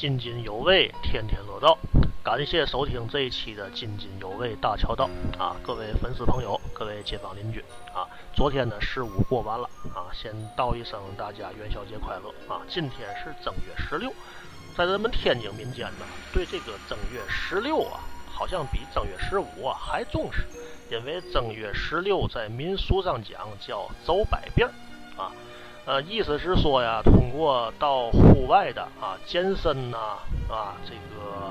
津津有味，天天乐道。感谢收听这一期的津津有味大桥道啊！各位粉丝朋友，各位街坊邻居啊！昨天呢十五过完了啊，先道一声大家元宵节快乐啊！今天是正月十六，在咱们天津民间呢，对这个正月十六啊，好像比正月十五啊还重视，因为正月十六在民俗上讲叫走百病啊。呃，意思是说呀，通过到户外的啊健身呐啊这个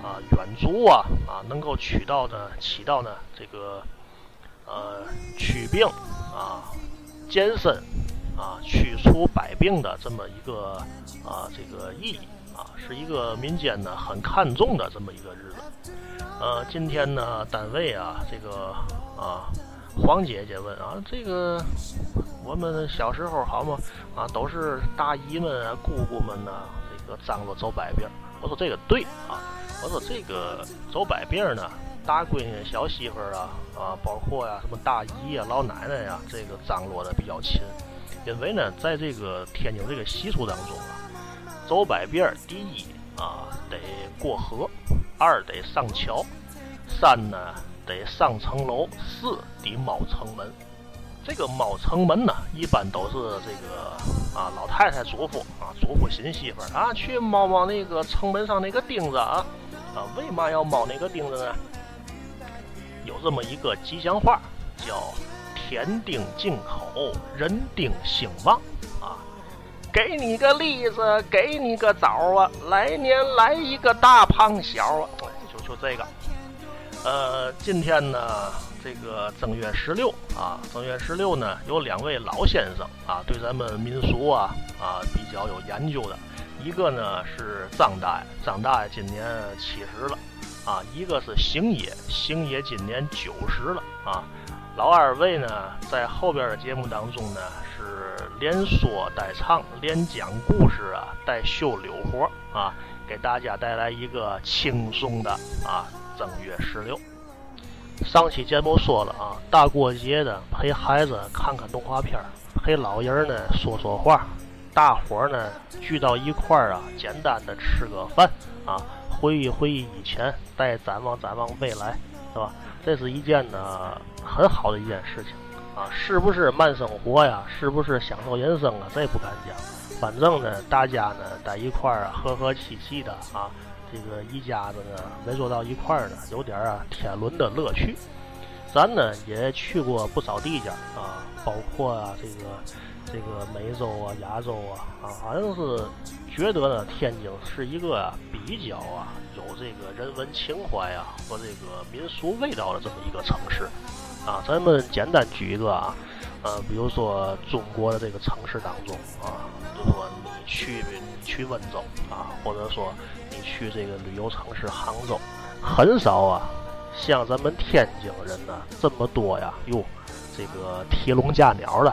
啊远足啊啊，能够起到的起到呢这个呃祛病啊健身啊驱除百病的这么一个啊这个意义啊，是一个民间呢很看重的这么一个日子。呃，今天呢单位啊这个啊。黄姐姐问啊，这个我们小时候好吗？啊，都是大姨们啊、姑姑们呐，这个张罗走百病。我说这个对啊，我说这个走百病呢，大闺女、小媳妇啊啊，包括呀什么大姨呀、老奶奶呀，这个张罗的比较勤。因为呢，在这个天津这个习俗当中啊，走百病，第一啊得过河，二得上桥，三呢。得上城楼，四得猫城门。这个猫城门呢，一般都是这个啊老太太嘱咐啊嘱咐新媳妇儿啊去猫猫那个城门上那个钉子啊啊，为嘛要猫那个钉子呢？有这么一个吉祥话，叫天丁进口，人丁兴旺啊。给你个例子，给你个枣啊，来年来一个大胖小啊，就就这个。呃，今天呢，这个正月十六啊，正月十六呢，有两位老先生啊，对咱们民俗啊啊比较有研究的。一个呢是张大爷，张大爷今年七十了啊；一个是邢爷，邢爷今年九十了啊。老二位呢，在后边的节目当中呢，是连说带唱，连讲故事啊，带秀柳活啊，给大家带来一个轻松的啊。正月十六，上期节目说了啊，大过节的陪孩子看看动画片陪老人呢说说话，大伙儿呢聚到一块儿啊，简单的吃个饭啊，回忆回忆以前，再展望展望未来，是吧？这是一件呢很好的一件事情啊，是不是慢生活呀？是不是享受人生啊？这不敢讲，反正呢，大家呢在一块儿啊，和和气气的啊。这个一家子呢围坐到一块儿呢，有点啊天伦的乐趣。咱呢也去过不少地界啊，包括啊这个这个美洲啊、亚洲啊啊，好像是觉得呢天津是一个啊比较啊有这个人文情怀啊和这个民俗味道的这么一个城市啊。咱们简单举一个啊，呃，比如说中国的这个城市当中啊，就说去你去温州啊，或者说。你去这个旅游城市杭州，很少啊，像咱们天津人呢这么多呀。哟，这个提笼架鸟的，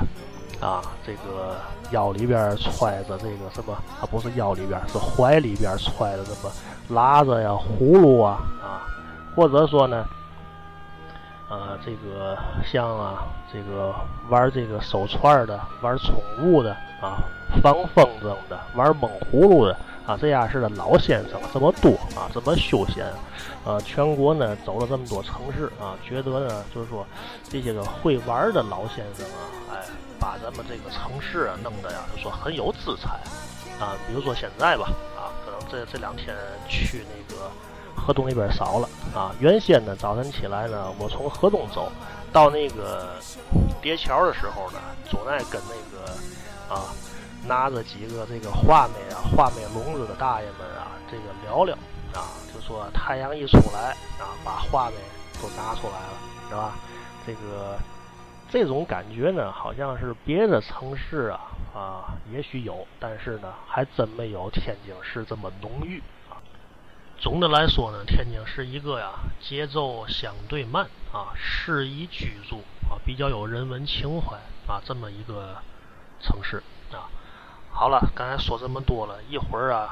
啊，这个腰里边揣着这个什么？啊，不是腰里边，是怀里边揣着什么？喇子呀、葫芦啊，啊，或者说呢，呃，这个像啊，这个玩这个手串的、玩宠物的啊，放风筝的、玩蒙葫芦的。啊，这样式的老先生这么多啊，这么休闲，呃，全国呢走了这么多城市啊，觉得呢就是说这些个会玩的老先生啊，哎，把咱们这个城市啊弄得呀，就说很有姿彩啊。比如说现在吧，啊，可能这这两天去那个河东那边少了啊。原先呢早晨起来呢，我从河东走到那个叠桥的时候呢，总爱跟那个啊。拿着几个这个画眉啊、画眉笼子的大爷们啊，这个聊聊啊，就说太阳一出来啊，把画眉都拿出来了，是吧？这个这种感觉呢，好像是别的城市啊啊，也许有，但是呢，还真没有天津市这么浓郁。总的来说呢，天津是一个呀，节奏相对慢啊，适宜居住啊，比较有人文情怀啊，这么一个城市啊。好了，刚才说这么多了，一会儿啊，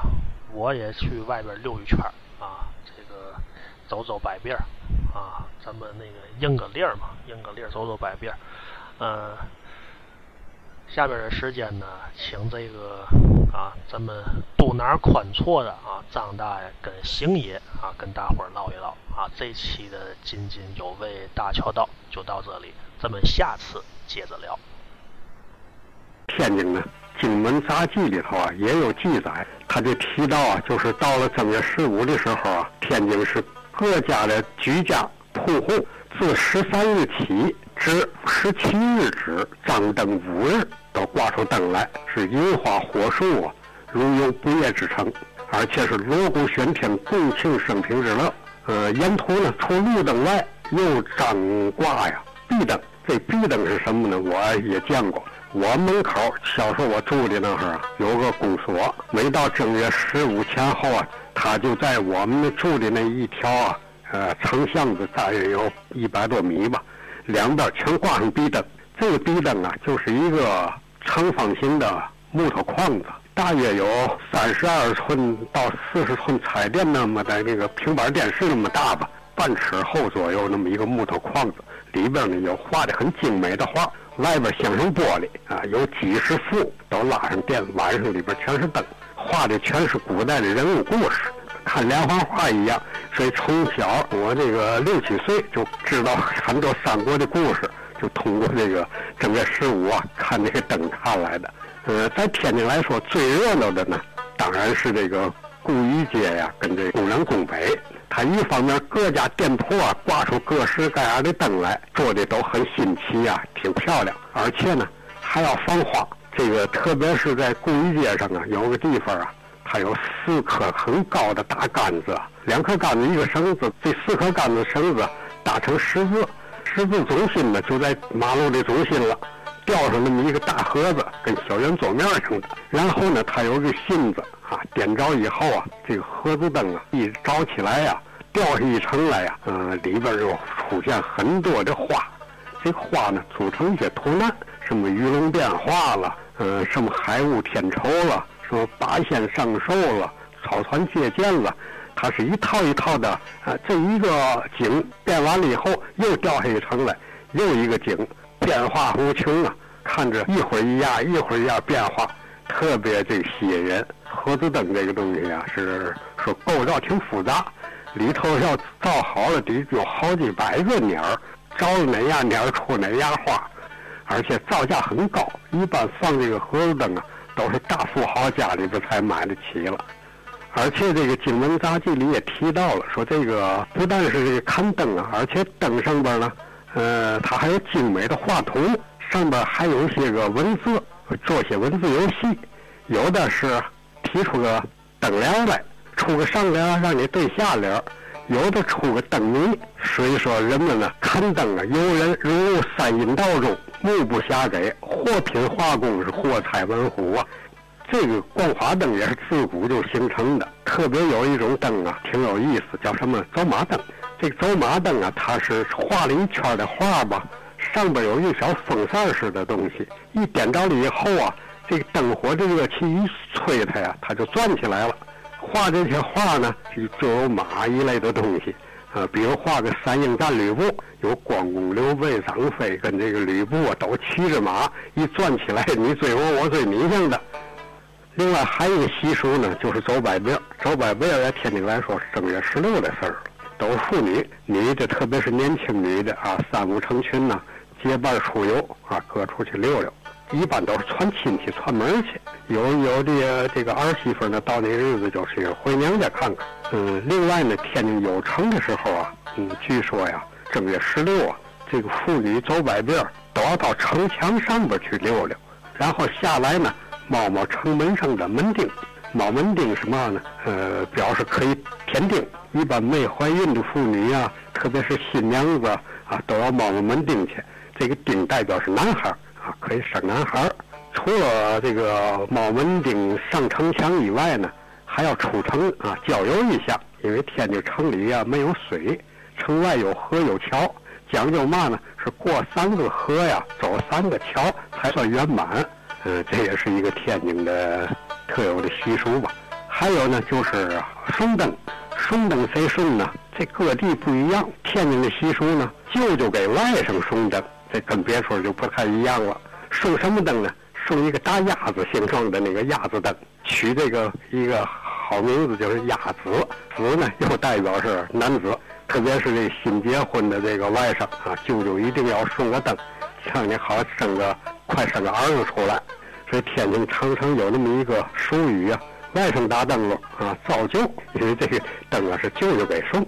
我也去外边溜一圈啊，这个走走百遍啊，咱们那个应个令嘛，应个令走走百遍嗯，下边的时间呢，请这个啊，咱们肚腩宽绰的啊，张大爷跟邢爷啊，跟大伙儿唠一唠啊。这期的津津有味大桥道就到这里，咱们下次接着聊。天津呢，《荆门杂记》里头啊也有记载，他就提到啊，就是到了正月十五的时候啊，天津市各家的居家铺户自十三日起至十七日止，张灯五日都挂出灯来，是樱花火树啊，如有不夜之城，而且是锣鼓喧天，共庆升平之乐。呃，沿途呢，除路灯外，又张挂呀壁灯。这壁灯是什么呢？我也见过。我门口小时候我住的那儿啊，有个公所。每到正月十五前后啊，他就在我们住的那一条啊，呃，长巷子大约有一百多米吧，两边全挂上壁灯。这个壁灯啊，就是一个长方形的木头框子，大约有三十二寸到四十寸彩电那么的那个平板电视那么大吧，半尺厚左右那么一个木头框子，里边呢有画的很精美的画。外边镶上玻璃啊，有几十幅都拉上电，晚上里边全是灯，画的全是古代的人物故事，看连环画一样。所以从小我这个六七岁就知道很多三国的故事，就通过这个正月十五啊看这个灯看来的。呃，在天津来说最热闹的呢，当然是这个故衣街呀，跟这工人宫北。它一方面各家店铺啊挂出各式各样的灯来，做的都很新奇呀，挺漂亮。而且呢还要放花，这个特别是在故衣街上啊，有个地方啊，它有四棵很高的大杆子，两棵杆子一个绳子，这四棵杆子绳子搭成十字，十字中心呢就在马路的中心了，吊上那么一个大盒子，跟小圆桌面似的。然后呢，它有个芯子。啊，点着以后啊，这个盒子灯啊一着起来呀，掉下一层来呀，嗯，里边就出现很多的花。这花呢组成一些图案，什么鱼龙变化了，嗯，什么海雾天愁了，说八仙上寿了，草船借箭了，它是一套一套的。啊，这一个景变完了以后，又掉下一层来，又一个景，变化无穷啊！看着一会儿一样，一会儿一样变化，特别这吸引人。盒子灯这个东西啊，是说构造挺复杂，里头要造好了得有好几百个鸟儿，着哪样鸟儿出哪样花，而且造价很高。一般放这个盒子灯啊，都是大富豪家里边才买得起了。而且这个《荆门杂记》里也提到了，说这个不但是这个看灯啊，而且灯上边呢，呃，它还有精美的画图，上边还有一些个文字，做些文字游戏，有的是。提出个灯帘来，出个上联让你对下联，有的出个灯谜。所以说人们呢看灯啊，游人如入三阴道中，目不暇给。货品画工是货彩文虎啊，这个光花灯也是自古就形成的。特别有一种灯啊，挺有意思，叫什么走马灯。这个走马灯啊，它是画了一圈的画吧，上边有一小风扇似的东西，一点着了以后啊。这个灯火的热气一吹它呀，它就转起来了。画这些画呢，就就有马一类的东西，呃，比如画个三英战吕布，有关公、刘备、张飞跟这个吕布啊，都骑着马，一转起来，你追我，我追你这样的。另外还有一个习俗呢，就是走百病。走百病在天津来说是正月十六的事儿，都是妇女，女的特别是年轻女的啊，三五成群呢，结伴出游啊，各处去溜溜。一般都是串亲戚、串门去，有有的这个儿媳妇呢，到那日子就是回娘家看看。嗯，另外呢，天津有城的时候啊，嗯，据说呀，正月十六啊，这个妇女走百遍都要到城墙上边去溜溜，然后下来呢，摸摸城门上的门钉。摸门钉是嘛呢？呃，表示可以添丁。一般没怀孕的妇女啊，特别是新娘子啊，都要摸摸门钉去。这个钉代表是男孩。啊，可以生男孩儿。除了这个猫门钉上城墙以外呢，还要出城啊郊游一下。因为天津城里呀没有水，城外有河有桥，讲究嘛呢？是过三个河呀，走三个桥才算圆满。呃，这也是一个天津的特有的习俗吧。还有呢，就是送灯。送灯谁送呢？这各地不一样。天津的习俗呢，舅舅给外甥送灯。这跟别处就不太一样了。送什么灯呢？送一个大鸭子形状的那个鸭子灯，取这个一个好名字就是鸭子，子呢又代表是男子，特别是这新结婚的这个外甥啊，舅舅一定要送个灯，让你好生个快生个儿子出来。所以天津常常有那么一个俗语啊，外甥打灯笼啊，造就，因为这个灯啊是舅舅给送。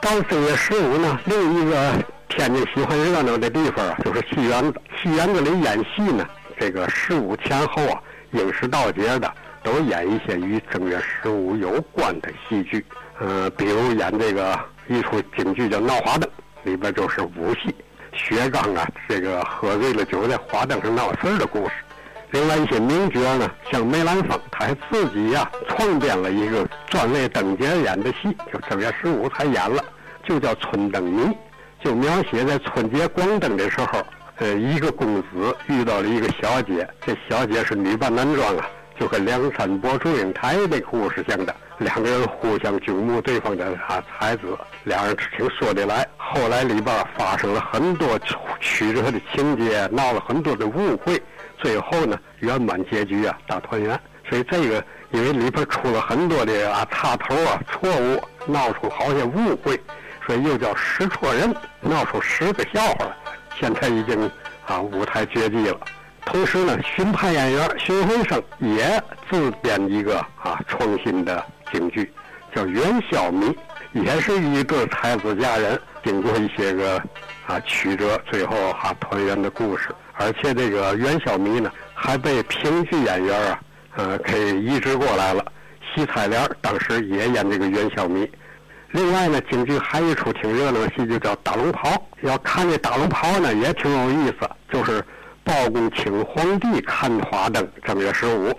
到正月十五呢，另一个天津喜欢热闹的地方啊，就是戏园子。戏园子里演戏呢，这个十五前后啊，应时到节的都演一些与正月十五有关的戏剧。呃，比如演这个一出京剧叫《闹花灯》，里边就是武戏，薛刚啊，这个喝醉了酒在花灯上闹事的故事。另外一些名角呢，像梅兰芳，他还自己呀创编了一个专为灯节演的戏，就正月十五才演了，就叫《春灯谜》，就描写在春节光灯的时候，呃，一个公子遇到了一个小姐，这小姐是女扮男装啊，就跟梁山伯祝英台那故事像的，两个人互相瞩目对方的啊才子，两人挺说得来。后来里边发生了很多曲折的情节，闹了很多的误会。最后呢，圆满结局啊，大团圆。所以这个，因为里边出了很多的啊插头啊错误，闹出好些误会，所以又叫识错人，闹出十个笑话来。现在已经啊舞台绝迹了。同时呢，巡派演员荀慧生也自编一个啊创新的京剧，叫《元宵谜》，也是一对才子佳人经过一些个啊曲折，最后哈团圆的故事。而且这个元宵谜呢，还被评剧演员啊，呃，给移植过来了。西彩莲当时也演这个元宵谜。另外呢，京剧还一出挺热闹的戏，就叫打龙袍。要看这打龙袍呢，也挺有意思。就是包公请皇帝看花灯，正月十五，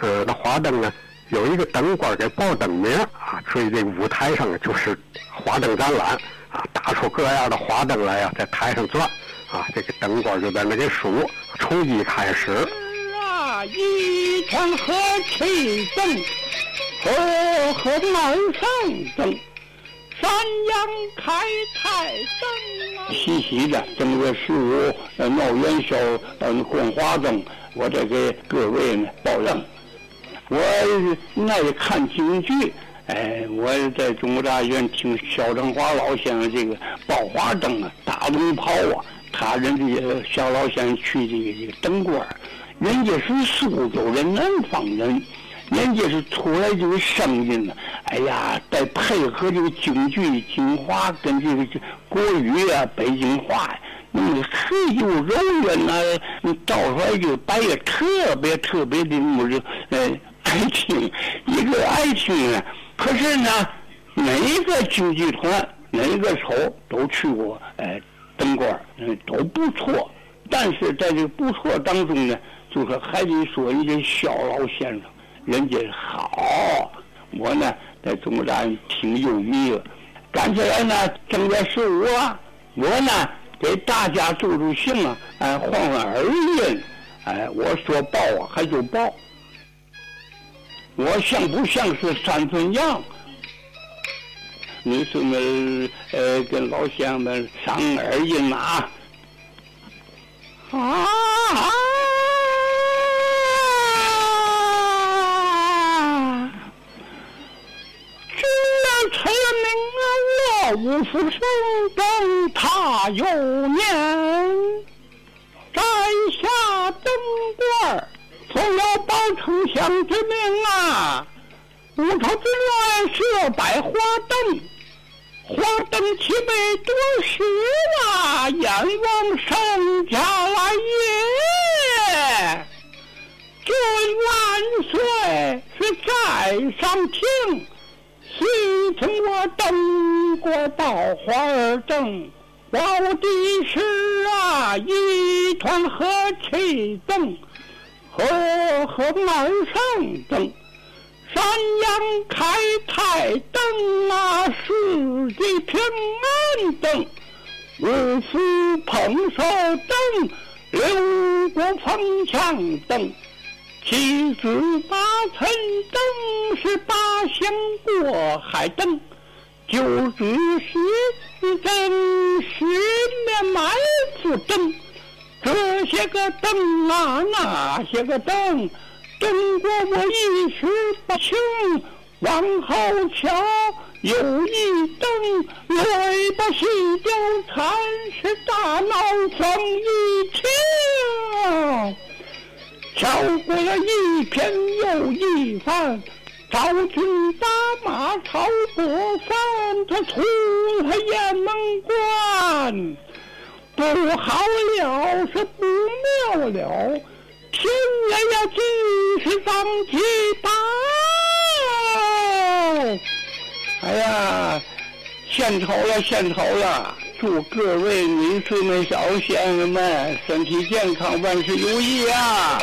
呃，那花灯呢，有一个灯官给报灯名啊，所以这舞台上就是花灯展览啊，打出各样的花灯来呀，在台上转。啊，这个灯光就在那给数，从一开始。啊，一团和气灯，和和二上灯，阳开泰灯啊！细细的，正月十五闹元宵，嗯，供花灯，我这给各位呢报灯。我爱看京剧，哎，我在中国大院听肖正华老先生这个爆花灯啊，打龙袍啊。他人家小老先生去这个这个灯官人家是苏州人、南方人，人家是出来这个声音呢。哎呀，再配合这个京剧、京华跟这个国语啊、北京话呀，那么可又柔软呐，照出来就白也特别特别的那么就呃爱听，一个爱听啊。可是呢，每个京剧团、每个手都去过，哎。灯官嗯都不错，但是在这个不错当中呢，就是还得说人家肖老先生，人家好，我呢在中山挺有迷了。赶起来呢，正月十五啊，我呢给大家助助兴啊，哎，换换耳音，哎，我说报啊，还就报。我像不像是三寸羊？女士们，呃，跟老乡们上耳音啊！啊！五，福生等他有年，摘下灯冠总要报丞相之命啊！五朝之乱设百花灯，花灯齐备多时啊！阎王圣驾来也，君万岁！是在上庭，西城我登过报花儿灯，报的是啊一团和气灯，和和满上灯。三阳开泰灯啊，四季平安灯；五福捧寿灯，六国封强灯；七子八层灯，是八仙过海灯；九子十灯，十面埋伏灯。这些个灯啊，那些个灯。中国我一时不清，往后瞧有一灯，来把西郊禅师大闹双玉桥，跳过了一篇又一番。赵军打马超过山，他出了雁门关，不好了，是不妙了，天爷要继续上街打。哎呀，献丑了，献丑了！祝各位女士们、小先生们身体健康，万事如意啊！